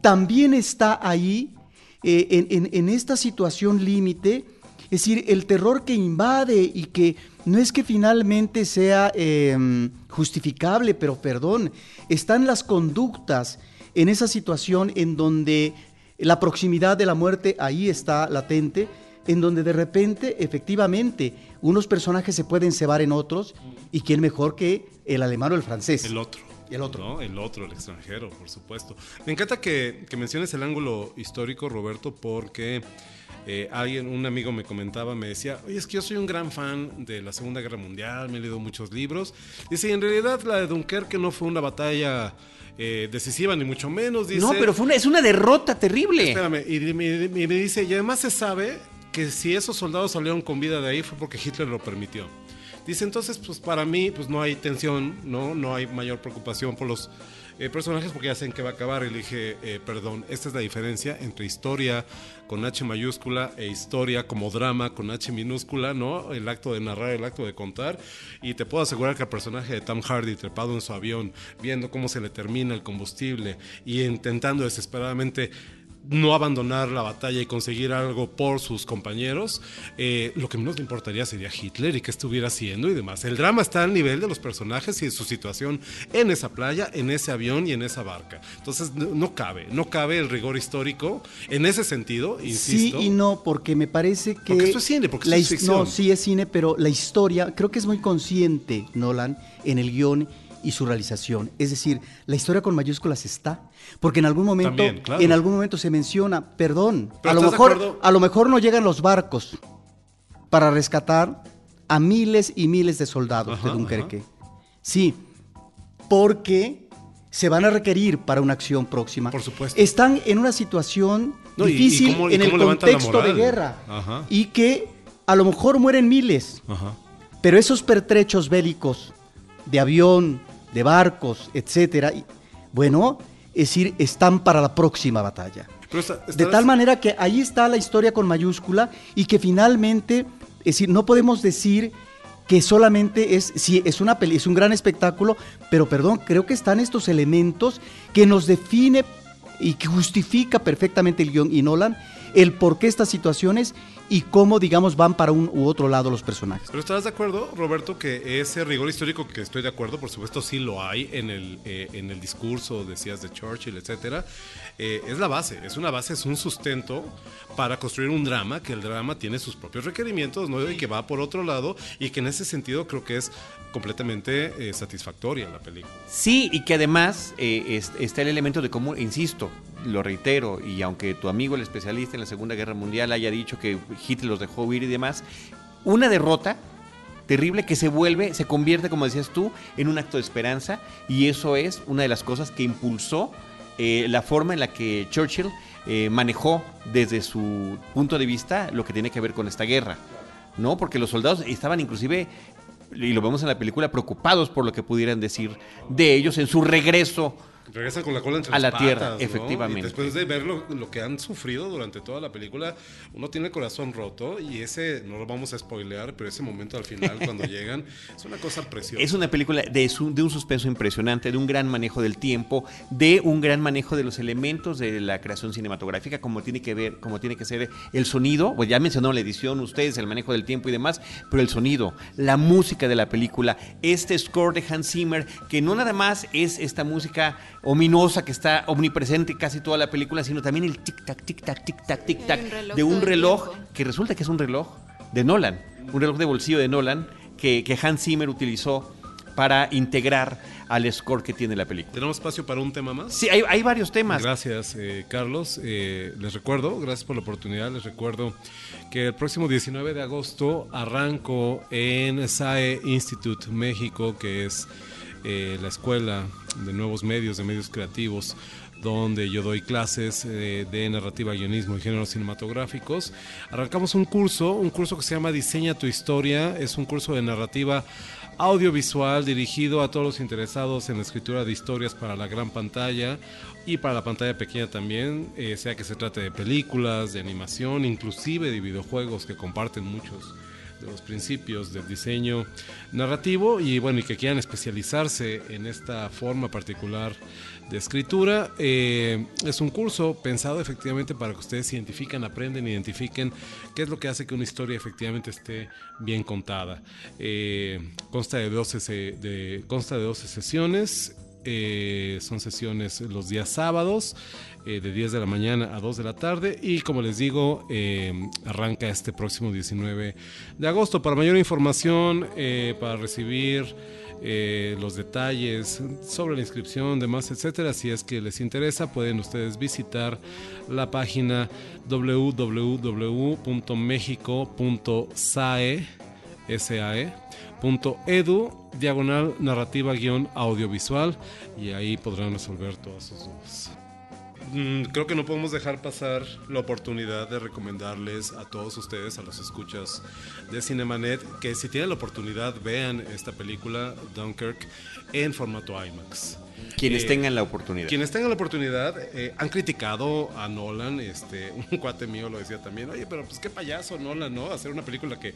también está ahí eh, en, esta situación límite, es decir, el terror que invade y que no es que finalmente sea em, justificable, pero perdón, están las conductas en esa situación en donde la proximidad de la muerte ahí está latente en donde de repente, efectivamente, unos personajes se pueden cebar en otros, y quién mejor que el alemán o el francés. El otro. El otro. El otro, el extranjero, por supuesto. Me encanta que, menciones el ángulo histórico, Roberto, porque eh, alguien, un amigo me comentaba, me decía, oye, es que yo soy un gran fan de la Segunda Guerra Mundial, me he leído muchos libros. Dice, y en realidad la de Dunkerque no fue una batalla eh, decisiva, ni mucho menos. Dice, no, pero fue una, es una derrota terrible. Espérame, y me, me dice, y además se sabe que si esos soldados salieron con vida de ahí fue porque Hitler lo permitió. Dice entonces, pues para mí, pues no hay tensión, no, no hay mayor preocupación por los eh, personajes porque ya saben que va a acabar. Y le dije, eh, perdón, esta es la diferencia entre historia con H mayúscula e historia como drama con H minúscula, ¿no? El acto de narrar, el acto de contar. Y te puedo asegurar que el personaje de Tom Hardy trepado en su avión, viendo cómo se le termina el combustible y intentando desesperadamente no abandonar la batalla y conseguir algo por sus compañeros, eh, lo que menos le importaría sería Hitler y qué estuviera haciendo y demás. El drama está al nivel de los personajes y de su situación en esa playa, en ese avión y en esa barca. Entonces no, cabe, no cabe el rigor histórico en ese sentido, insisto. Sí y no, porque me parece que... Porque esto es cine, porque esto es ficción. No, sí es cine, pero la historia, creo que es muy consciente, Nolan, en el guion y su realización. Es decir, la historia con mayúsculas está, porque en algún momento, en algún momento se menciona, perdón, a lo mejor, a lo mejor no llegan los barcos para rescatar a miles y miles de soldados de Dunkerque. Sí, porque se van a requerir para una acción próxima. Por supuesto. Están en una situación No, y- y difícil cómo- en el contexto de guerra Ajá. y que a lo mejor mueren miles, Ajá. pero esos pertrechos bélicos de avión, de barcos, etcétera, y- bueno, es decir, están para la próxima batalla. Está- De tal manera que ahí está la historia con mayúscula y que finalmente, es decir, no podemos decir que solamente es, sí, es, una peli, es un gran espectáculo, pero perdón, creo que están estos elementos que nos define y que justifica perfectamente el guion y Nolan el por qué estas situaciones y cómo, digamos, van para un u otro lado los personajes. Pero estarás de acuerdo, Roberto, que ese rigor histórico que estoy de acuerdo, por supuesto sí lo hay en el, eh, en el discurso, decías, de Churchill, etcétera, eh, es la base, es una base, es un sustento para construir un drama, que el drama tiene sus propios requerimientos, ¿no? Y que va por otro lado, y que en ese sentido creo que es completamente eh, satisfactoria la película. Sí, y que además eh, es- está el elemento de cómo, insisto, lo reitero, y aunque tu amigo el especialista en la Segunda Guerra Mundial haya dicho que Hitler los dejó huir y demás, una derrota terrible que se vuelve, se convierte, como decías tú, en un acto de esperanza, y eso es una de las cosas que impulsó eh, la forma en la que Churchill eh, manejó desde su punto de vista lo que tiene que ver con esta guerra. ¿no? Porque los soldados estaban inclusive, y lo vemos en la película, preocupados por lo que pudieran decir de ellos en su regreso. Regresan con la cola entre A las la tierra, patas, ¿no? efectivamente. Y después de ver lo, lo que han sufrido durante toda la película, uno tiene el corazón roto y ese, no lo vamos a spoilear, pero ese momento al final cuando <laughs> llegan, es una cosa preciosa. Es una película de, su- de un suspenso impresionante, de un gran manejo del tiempo, de un gran manejo de los elementos de la creación cinematográfica, como tiene que ver, como tiene que ser el sonido. Pues ya mencionaron la edición, ustedes, el manejo del tiempo y demás, pero el sonido, la música de la película, este score de Hans Zimmer, que no nada más es esta música ominosa que está omnipresente casi toda la película, sino también el tic-tac, tic-tac, tic-tac, tic-tac, de un reloj tiempo. que resulta que es un reloj de Nolan, un reloj de bolsillo de Nolan que, que Hans Zimmer utilizó para integrar al score que tiene la película. ¿Tenemos espacio para un tema más? Sí, hay, hay varios temas. Gracias, eh, Carlos. Eh, les recuerdo, gracias por la oportunidad, les recuerdo que el próximo 19 de agosto arranco en SAE Institute México, que es eh, la escuela de nuevos medios, de medios creativos, donde yo doy clases eh, de narrativa, guionismo y géneros cinematográficos. Arrancamos un curso, un curso que se llama Diseña tu historia, es un curso de narrativa audiovisual dirigido a todos los interesados en la escritura de historias para la gran pantalla y para la pantalla pequeña también, eh, sea que se trate de películas, de animación, inclusive de videojuegos que comparten muchos de los principios del diseño narrativo y bueno y que quieran especializarse en esta forma particular de escritura eh, es un curso pensado efectivamente para que ustedes identifiquen aprenden identifiquen qué es lo que hace que una historia efectivamente esté bien contada. Eh, consta de 12 se- de, consta de 12 sesiones eh, son sesiones los días sábados eh, de 10 de la mañana a 2 de la tarde. Y como les digo eh, arranca este próximo 19 de agosto. Para mayor información para recibir los detalles sobre la inscripción demás etcétera si es que les interesa pueden ustedes visitar la página www.mexico.sae edu diagonal narrativa guion audiovisual y ahí podrán resolver todas sus dudas. Mm, Creo que no podemos dejar pasar la oportunidad de recomendarles a todos ustedes, a los escuchas de Cinemanet, que si tienen la oportunidad vean esta película, Dunkirk, en formato IMAX. Quienes Eh, tengan la oportunidad. quienes tengan la oportunidad eh, han criticado a Nolan, este, <laughs> un cuate mío lo decía también, oye, pero pues qué payaso Nolan, ¿no? Hacer una película que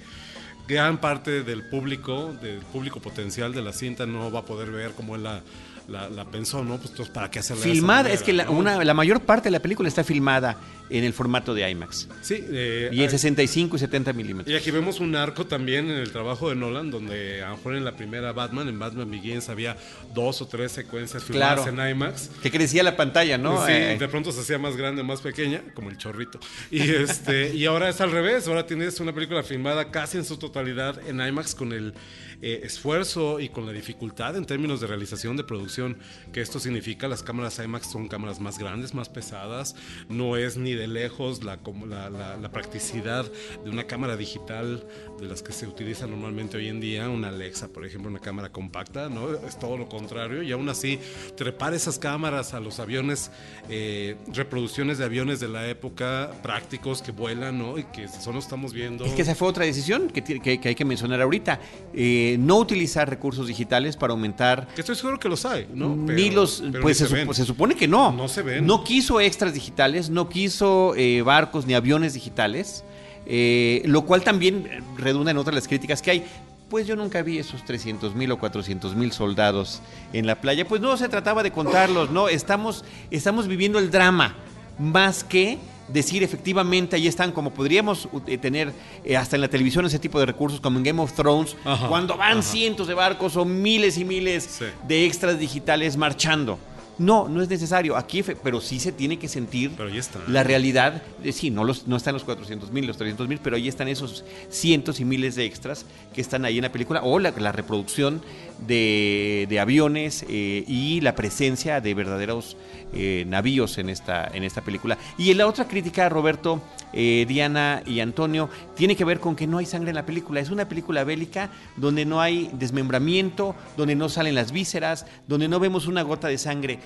gran parte del público, del público potencial de la cinta no va a poder ver como él la, la, la pensó, ¿no? Pues entonces, ¿para qué hacerla de esa Filmada, manera, es que la, no? una- la mayor parte de la película está filmada en el formato de IMAX. Sí, eh, Y en hay- 65 y 70 y milímetros. aquí vemos un arco también en el trabajo de Nolan, donde a lo mejor en la primera Batman, en Batman Begins, había dos o tres secuencias filmadas Claro. en IMAX. Que crecía la pantalla, ¿no? Sí, Eh, de pronto se hacía más grande, más pequeña, como el chorrito. Y este y ahora es al revés, ahora tienes una película filmada casi en su totalidad en IMAX con el eh, esfuerzo y con la dificultad en términos de realización, de producción producción, que esto significa las cámaras IMAX son cámaras más grandes, más pesadas, no es ni de lejos la, la, la, la practicidad de una cámara digital de las que se utiliza normalmente hoy en día, una Alexa, por ejemplo, una cámara compacta, ¿no? Es todo lo contrario, y aún así trepar esas cámaras a los aviones, eh, reproducciones de aviones de la época, prácticos que vuelan, ¿no? Y que eso no estamos viendo. Es que esa fue otra decisión que, que, que hay que mencionar ahorita. Eh, no utilizar recursos digitales para aumentar. Que estoy seguro que los hay, ¿no? Pero, ni los. pues se, se, se, supone que no. No se ven. No quiso extras digitales, no quiso eh, barcos ni aviones digitales. Eh, lo cual también redunda en otras las críticas que hay. Pues yo nunca vi esos 300 mil o 400 mil soldados en la playa. Pues no se trataba de contarlos, no. Estamos, estamos viviendo el drama más que decir efectivamente ahí están como podríamos eh, tener eh, hasta en la televisión ese tipo de recursos como en Game of Thrones Ajá, cuando van ajá. cientos de barcos o miles y miles Sí. de extras digitales marchando. No, no es necesario. Aquí, pero sí se tiene que sentir Pero ahí está. la realidad. sí, no, los, no están los 400 mil, los 300 mil, pero ahí están esos cientos y miles de extras que están ahí en la película. O la, la reproducción de, de aviones eh, y la presencia de verdaderos eh, navíos en esta, en esta película. Y la otra crítica, Roberto, eh, Diana y Antonio, tiene que ver con que no hay sangre en la película. Es una película bélica donde no hay desmembramiento, donde no salen las vísceras, donde no vemos una gota de sangre.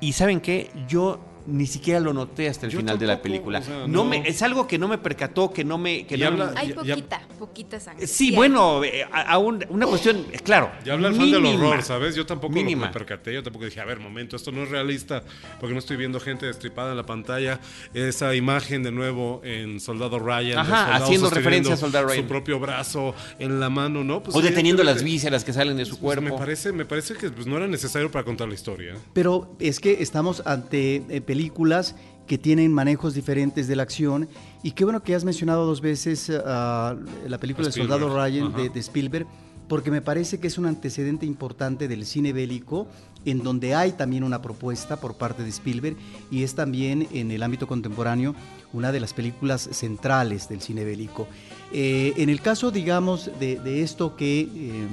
Y ¿saben qué? Yo ni siquiera lo noté hasta el Yo final de la película. o sea, no no. me, es algo que no me percató, que no me... Que no habla- Hay Ya- ya- poquita, poquita sangre. Sí, bueno, eh, a, a un- una cuestión, eh, claro. Ya habla el fan del horror, ¿sabes? Yo tampoco lo- Mínima. me percaté, yo tampoco dije, a ver, momento, esto no es realista, porque no estoy viendo gente destripada en la pantalla. Esa imagen de nuevo en Soldado Ryan, Ajá, haciendo referencia a Soldado Ryan. Su propio brazo en la mano, ¿no? Pues, O deteniendo las vísceras que salen de su pues, cuerpo. me, parece, me parece que pues, no era necesario para contar la historia. Pero es que estamos ante eh, películas que tienen manejos diferentes de la acción y qué bueno que has mencionado dos veces ah, la película El Spielberg, Soldado Ryan de, de Spielberg porque me parece que es un antecedente importante del cine bélico en donde hay también una propuesta por parte de Spielberg y es también en el ámbito contemporáneo una de las películas centrales del cine bélico. Eh, en el caso, digamos, de, de esto que eh,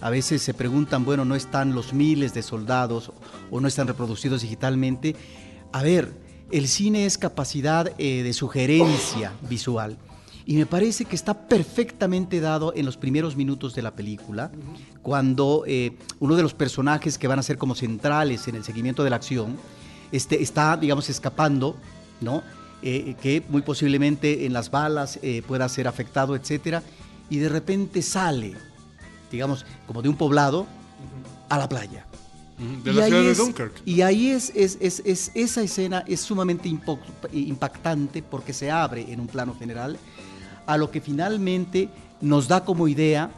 a veces se preguntan, bueno, no están los miles de soldados o no están reproducidos digitalmente. A ver, el cine es capacidad eh, de sugerencia visual. Y me parece que está perfectamente dado en los primeros minutos de la película, cuando eh, uno de los personajes que van a ser como centrales en el seguimiento de la acción este, está, digamos, escapando, ¿no? Eh, que muy posiblemente en las balas pueda ser afectado, etcétera, y de repente sale, digamos, como de un poblado a la playa. De Y la ahí ciudad es- de Dunkirk. Y ahí es, es, es- es- esa escena es sumamente impo- impactante porque se abre en un plano general a lo que finalmente nos da como idea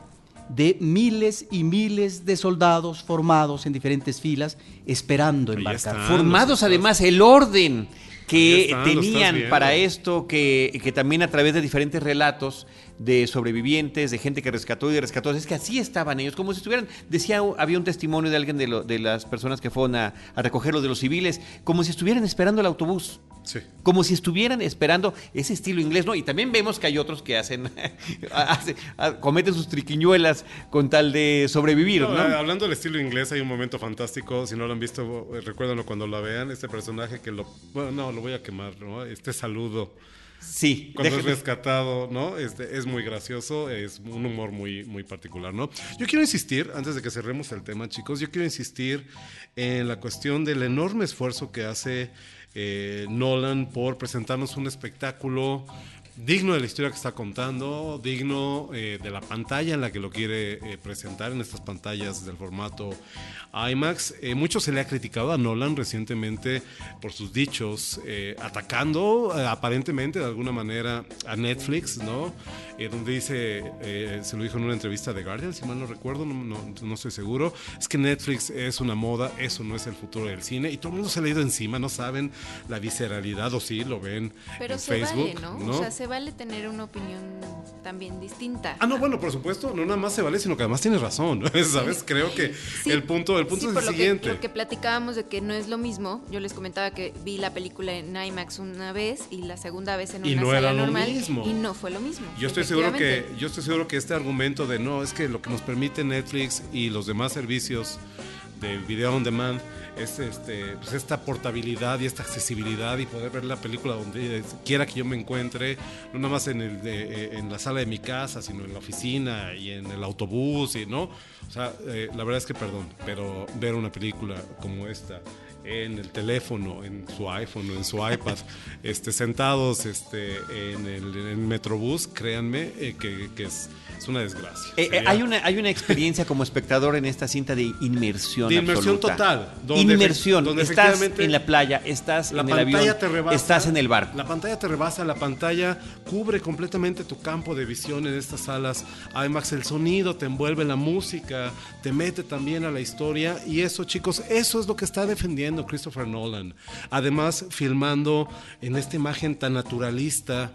de miles y miles de soldados formados en diferentes filas esperando Ahí embarcar. Formados además el orden que están, tenían para esto, que, que también a través de diferentes relatos de sobrevivientes, de gente que rescató y de rescató, es que así estaban ellos, como si estuvieran, decía, había un testimonio de alguien de, lo- de las personas que fueron a, a recogerlos de los civiles, como si estuvieran esperando el autobús. Sí. Como si estuvieran esperando ese estilo inglés, ¿no? Y también vemos que hay otros que hacen, <laughs> cometen sus triquiñuelas con tal de sobrevivir, No, ¿no? eh, Hablando del estilo inglés, hay un momento fantástico. Si no lo han visto, recuérdenlo cuando lo vean. Este personaje que lo. Bueno, no, lo voy a quemar, ¿no? Este saludo. Sí. Cuando es rescatado, ¿no? Este, es muy gracioso, es un humor muy, muy particular, ¿no? Yo quiero insistir, antes de que cerremos el tema, chicos, yo quiero insistir en la cuestión del enorme esfuerzo que hace eh, Nolan por presentarnos un espectáculo digno de la historia que está contando, digno eh, de la pantalla en la que lo quiere eh, presentar, en estas pantallas del formato IMAX. Eh, mucho se le ha criticado a Nolan recientemente por sus dichos, eh, atacando aparentemente de alguna manera a Netflix, ¿no? Donde dice, se lo dijo en una entrevista de Guardian, si mal no recuerdo, no, no- no estoy seguro, es que Netflix es una moda, eso no es el futuro del cine, y todo el mundo se le ha ido encima, no saben la visceralidad, o sí, lo ven Pero en se Facebook, vale, ¿no? O sea, se vale tener una opinión también distinta. Ah, no, bueno, por supuesto, no nada más se vale, sino que además tienes razón, <laughs> ¿sabes? Creo que Sí, el punto, el punto sí, es por el lo que- siguiente. lo que platicábamos de que no es lo mismo, yo les comentaba que vi la película en IMAX una vez y la segunda vez en Y una no sala era lo normal mismo. y no fue lo mismo. Yo estoy seguro que yo estoy seguro que este argumento de no es que lo que nos permite Netflix y los demás servicios de video on demand es este, pues esta portabilidad y esta accesibilidad y poder ver la película donde quiera que yo me encuentre, no nada más en, el, eh, en la sala de mi casa, sino en la oficina y en el autobús, y, ¿no? O sea, eh, la verdad es que perdón, pero ver una película como esta en el teléfono, en su iPhone o en su iPad, <laughs> este, sentados este, en, el, Metrobús, créanme eh, que, que es es una desgracia. Eh, eh, hay, una, hay una experiencia como espectador en esta cinta de inmersión. De inmersión total. inmersión. Donde estás en la playa, estás en el avión, estás en el barco. La pantalla te rebasa, la pantalla cubre completamente tu campo de visión en estas salas IMAX. El sonido te envuelve, la música te mete también a la historia. Y eso, chicos, eso es lo que está defendiendo Christopher Nolan. Además, filmando en esta imagen tan naturalista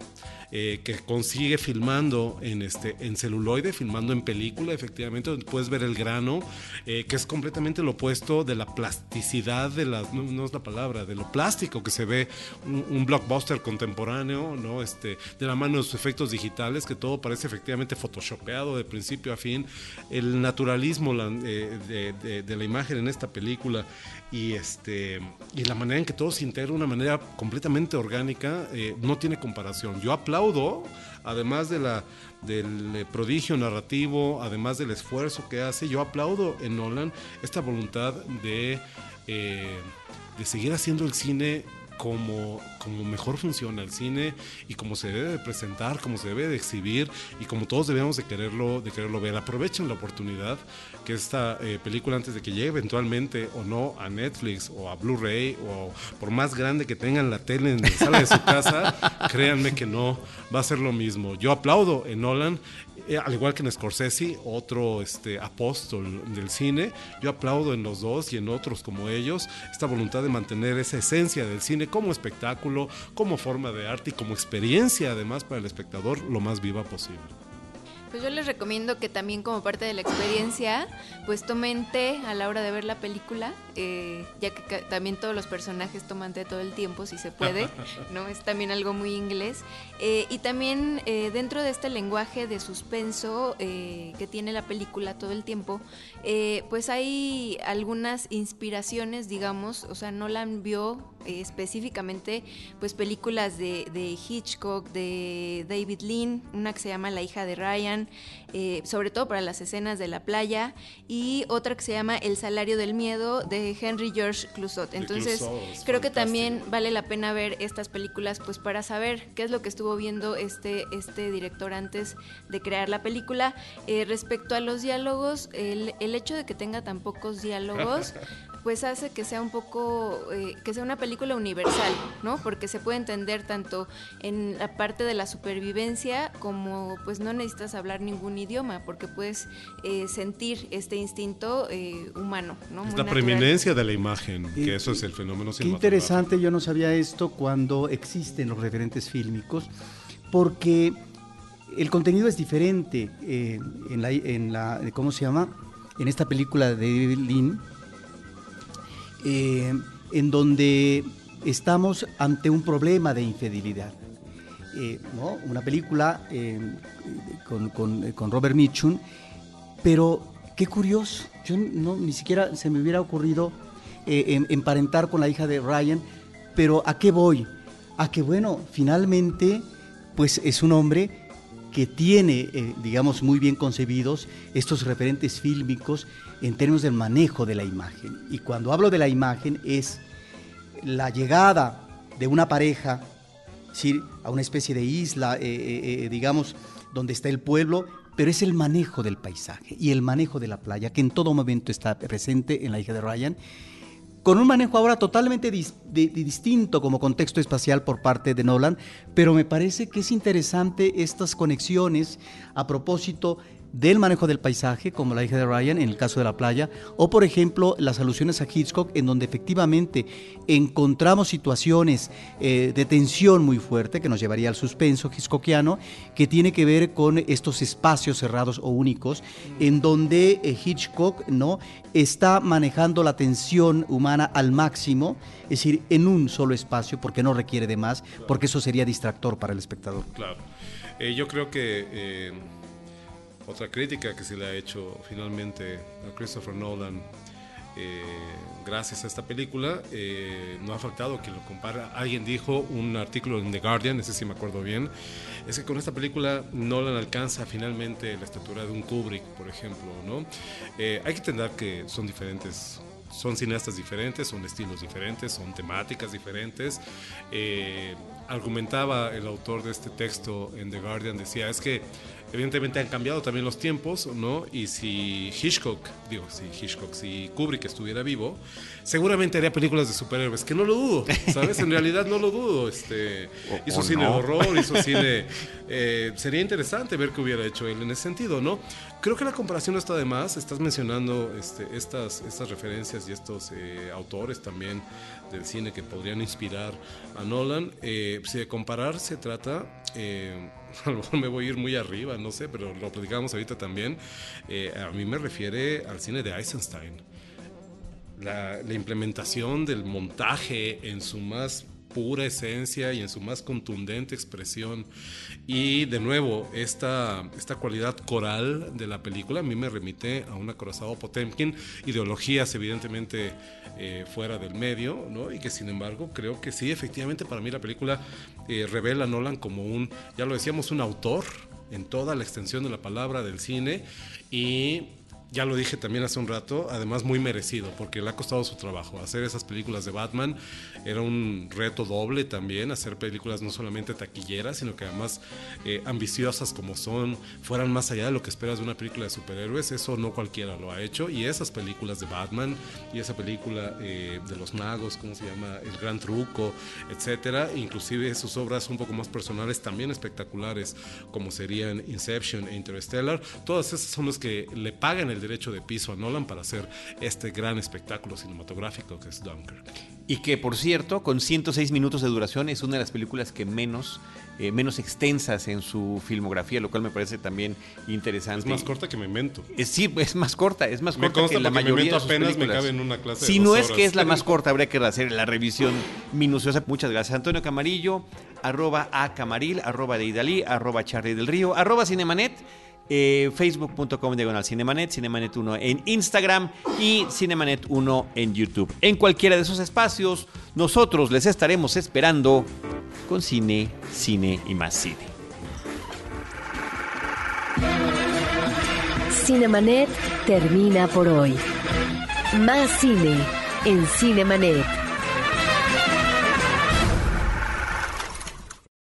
eh, que consigue filmando en, este, en celuloide, filmando en película, efectivamente, donde puedes ver el grano, eh, que es completamente lo opuesto de la plasticidad de la, no, es la palabra, de lo plástico que se ve un, blockbuster contemporáneo, ¿no? Este, de la mano de sus efectos digitales, que todo parece efectivamente photoshopeado de principio a fin, el naturalismo eh, de, de la imagen en esta película y este y la manera en que todo se integra una manera completamente orgánica eh, no tiene comparación. Yo aplaudo, además de la del eh, prodigio narrativo, además del esfuerzo que hace, yo aplaudo en Nolan esta voluntad de eh, de seguir haciendo el cine como, como mejor funciona el cine y como se debe de presentar, como se debe de exhibir y como todos debemos de quererlo, de quererlo ver. Aprovechen la oportunidad que esta eh, película antes de que llegue eventualmente o no a Netflix o a Blu-ray o por más grande que tengan la tele en la sala de su casa, <laughs> créanme que no va a ser lo mismo. Yo aplaudo en Nolan eh, al igual que en Scorsese, otro este, apóstol del cine, yo aplaudo en los dos y en otros como ellos esta voluntad de mantener esa esencia del cine como espectáculo, como forma de arte y como experiencia además para el espectador lo más viva posible. Pues yo les recomiendo que también como parte de la experiencia, pues tomen té a la hora de ver la película, eh, ya que también todos los personajes toman té todo el tiempo, si se puede, <laughs> ¿no? Es también algo muy inglés. Eh, y también eh, dentro de este lenguaje de suspenso que tiene la película todo el tiempo, pues hay algunas inspiraciones, digamos, o sea, Nolan vio específicamente pues películas de, de Hitchcock, de David Lean, una que se llama La hija de Ryan, eh, sobre todo para las escenas de la playa, y otra que se llama El salario del miedo de Henry George Clouzot. Entonces, creo que también vale la pena ver estas películas pues para saber qué es lo que estuvo viendo este, este director antes de crear la película. Eh, respecto a los diálogos, el, el hecho de que tenga tan pocos diálogos <laughs> pues hace que sea un poco, eh, que sea una película universal, ¿no? Porque se puede entender tanto en la parte de la supervivencia como pues no necesitas hablar ningún idioma, porque puedes eh, sentir este instinto eh, humano, ¿no? la preeminencia de la imagen, que eso es el fenómeno Qué interesante, yo no sabía esto cuando existen los referentes fílmicos, porque el contenido es diferente en, la, en la, ¿cómo se llama? En esta película de David eh, en donde estamos ante un problema de infidelidad. Eh, Una película eh, con, Robert Mitchum, pero qué curioso, yo no, ni siquiera se me hubiera ocurrido emparentar con la hija de Ryan, pero ¿a qué voy? A que, bueno, finalmente, pues es un hombre que tiene, eh, digamos, muy bien concebidos estos referentes fílmicos en términos del manejo de la imagen. Y cuando hablo de la imagen es la llegada de una pareja a una especie de isla, eh, eh, digamos, donde está el pueblo, pero es el manejo del paisaje y el manejo de la playa, que en todo momento está presente en la hija de Ryan con un manejo ahora totalmente distinto como contexto espacial por parte de Nolan, pero me parece que es interesante estas conexiones a propósito del manejo del paisaje, como la hija de Ryan en el caso de la playa, o por ejemplo las alusiones a Hitchcock, en donde efectivamente encontramos situaciones eh, de tensión muy fuerte que nos llevaría al suspenso hitchcockiano, que tiene que ver con estos espacios cerrados o únicos, en donde eh, Hitchcock no está manejando la tensión humana al máximo, es decir, en un solo espacio, porque no requiere de más, porque eso sería distractor para el espectador. Claro. Eh, yo creo que otra crítica que se le ha hecho finalmente a Christopher Nolan eh, gracias a esta película. Eh, no ha faltado que lo compara. Alguien dijo, un artículo en The Guardian, ese sí me acuerdo bien, es que con esta película Nolan alcanza finalmente la estatura de un Kubrick, por ejemplo. ¿no? Eh, hay que entender que son diferentes son cineastas diferentes, son estilos diferentes, son temáticas diferentes. Eh, argumentaba el autor de este texto en The Guardian, decía, es que evidentemente han cambiado también los tiempos, ¿no? Y si Hitchcock, digo, si Hitchcock, si Kubrick estuviera vivo, seguramente haría películas de superhéroes, que no lo dudo, ¿sabes? En realidad no lo dudo. Este, hizo cine horror, hizo <laughs> cine... Eh, sería interesante ver qué hubiera hecho él en ese sentido, ¿no? Creo que la comparación no está de más. Estás mencionando este, estas, estas referencias y estos eh, autores también del cine que podrían inspirar a Nolan. Eh, si de comparar se trata <laughs> a lo mejor me voy a ir muy arriba, no sé, pero lo platicamos ahorita también. Eh, a mí me refiere al cine de Eisenstein. La, la, implementación del montaje en su más pura esencia y en su más contundente expresión. Y de nuevo, esta, esta cualidad coral de la película a mí me remite a un acorazado Potemkin, ideologías evidentemente eh, fuera del medio, ¿no? y que sin embargo creo que sí, efectivamente para mí la película eh, revela a Nolan como un, ya lo decíamos, un autor en toda la extensión de la palabra del cine y ya lo dije también hace un rato, además muy merecido, porque le ha costado su trabajo. Hacer esas películas de Batman era un reto doble también, hacer películas no solamente taquilleras, sino que además eh, ambiciosas como son, fueran más allá de lo que esperas de una película de superhéroes. Eso no cualquiera lo ha hecho. Y esas películas de Batman y esa película eh, de los magos, ¿cómo se llama? El Gran Truco, etcétera. Inclusive sus obras un poco más personales, también espectaculares, como serían Inception e Interstellar. Todas esas son las que le pagan el derecho de piso a Nolan para hacer este gran espectáculo cinematográfico que es Dunkirk. Y que, por cierto, con 106 minutos de duración es una de las películas que menos, eh, menos extensas en su filmografía, lo cual me parece también interesante. Es más corta que Memento. Es, sí, es más corta, es más corta que la mayoría de sus apenas películas. me cabe en una clase Si de no es que es la más corta, habría que hacer la revisión minuciosa. Muchas gracias. Antonio Camarillo, arroba a Camaril, arroba de Idalí, arroba Charlie del Río, arroba Cinemanet. Eh, facebook.com diagonal Cinemanet, Cinemanet 1 en Instagram y Cinemanet 1 en YouTube. En cualquiera de esos espacios, nosotros les estaremos esperando con cine, cine y más cine. Cinemanet termina por hoy. Más cine en Cinemanet.